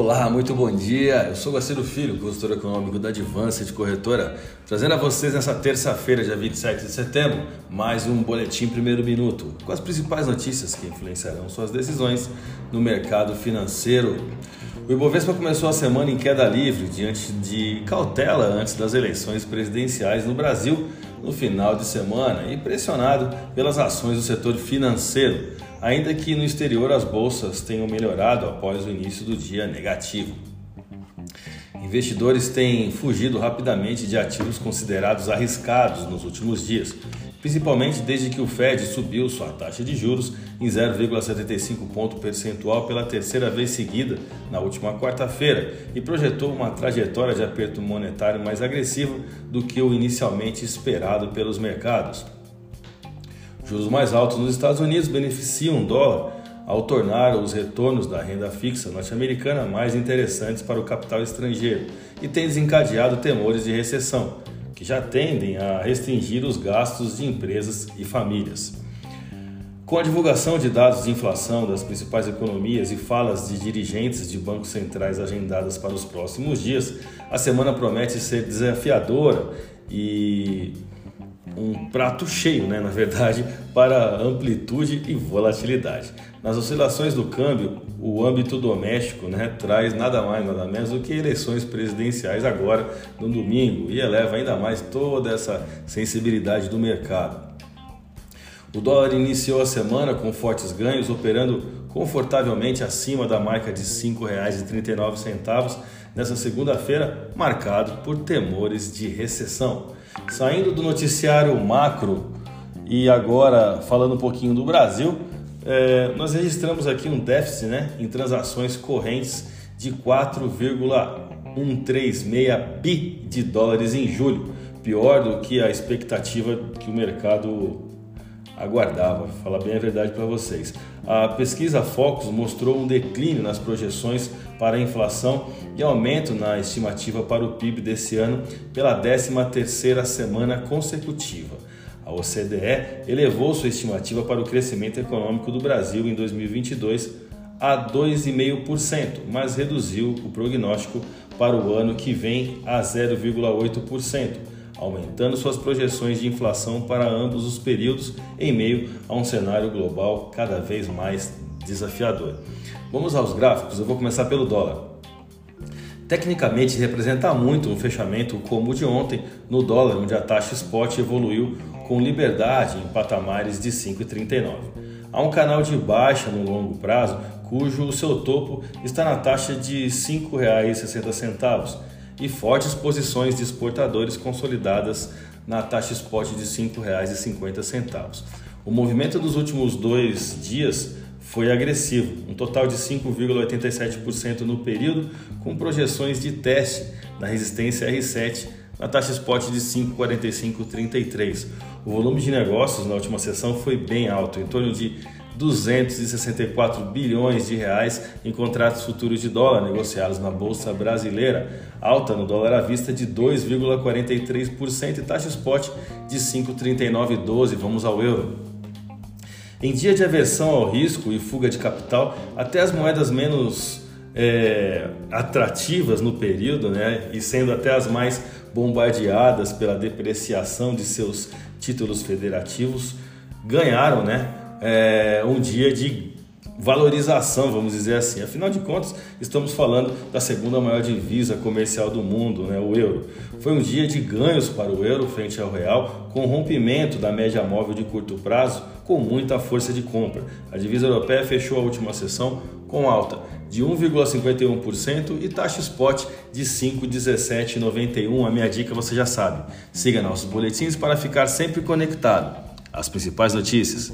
Olá, muito bom dia. Eu sou Guaciro Filho, consultor econômico da de Corretora, trazendo a vocês nessa terça-feira, dia 27 de setembro, mais um boletim primeiro minuto, com as principais notícias que influenciarão suas decisões no mercado financeiro. O Ibovespa começou a semana em queda livre, diante de cautela antes das eleições presidenciais no Brasil no final de semana e pressionado pelas ações do setor financeiro ainda que no exterior as bolsas tenham melhorado após o início do dia negativo. Investidores têm fugido rapidamente de ativos considerados arriscados nos últimos dias, principalmente desde que o Fed subiu sua taxa de juros em 0,75 ponto percentual pela terceira vez seguida na última quarta-feira e projetou uma trajetória de aperto monetário mais agressiva do que o inicialmente esperado pelos mercados. Juros mais altos nos Estados Unidos beneficiam o dólar ao tornar os retornos da renda fixa norte-americana mais interessantes para o capital estrangeiro e tem desencadeado temores de recessão, que já tendem a restringir os gastos de empresas e famílias. Com a divulgação de dados de inflação das principais economias e falas de dirigentes de bancos centrais agendadas para os próximos dias, a semana promete ser desafiadora e um prato cheio, né, na verdade, para amplitude e volatilidade. Nas oscilações do câmbio, o âmbito doméstico né, traz nada mais, nada menos do que eleições presidenciais agora no domingo e eleva ainda mais toda essa sensibilidade do mercado. O dólar iniciou a semana com fortes ganhos, operando confortavelmente acima da marca de R$ 5,39 nessa segunda-feira, marcado por temores de recessão. Saindo do noticiário macro e agora falando um pouquinho do Brasil, é, nós registramos aqui um déficit né, em transações correntes de 4,136 bi de dólares em julho, pior do que a expectativa que o mercado aguardava. Vou falar bem a verdade para vocês. A pesquisa Focus mostrou um declínio nas projeções para a inflação e aumento na estimativa para o PIB desse ano pela 13ª semana consecutiva. A OCDE elevou sua estimativa para o crescimento econômico do Brasil em 2022 a 2,5%, mas reduziu o prognóstico para o ano que vem a 0,8% aumentando suas projeções de inflação para ambos os períodos em meio a um cenário global cada vez mais desafiador. Vamos aos gráficos, eu vou começar pelo dólar. Tecnicamente representa muito um fechamento como o de ontem no dólar, onde a taxa spot evoluiu com liberdade em patamares de 5,39. Há um canal de baixa no longo prazo, cujo seu topo está na taxa de R$ 5,60 e fortes posições de exportadores consolidadas na taxa spot de R$ 5,50. O movimento dos últimos dois dias foi agressivo, um total de 5,87% no período, com projeções de teste na resistência R7 na taxa spot de 5,4533. O volume de negócios na última sessão foi bem alto, em torno de 264 bilhões de reais em contratos futuros de dólar negociados na bolsa brasileira, alta no dólar à vista de 2,43% e taxa spot de 5,3912. Vamos ao euro. Em dia de aversão ao risco e fuga de capital, até as moedas menos é, atrativas no período, né, e sendo até as mais bombardeadas pela depreciação de seus títulos federativos, ganharam, né, é, um dia de valorização, vamos dizer assim. Afinal de contas, estamos falando da segunda maior divisa comercial do mundo, né, o euro. Foi um dia de ganhos para o euro frente ao real, com rompimento da média móvel de curto prazo, com muita força de compra. A divisa europeia fechou a última sessão com alta de 1,51% e taxa spot de 5,1791. A minha dica você já sabe. Siga nossos boletins para ficar sempre conectado. As principais notícias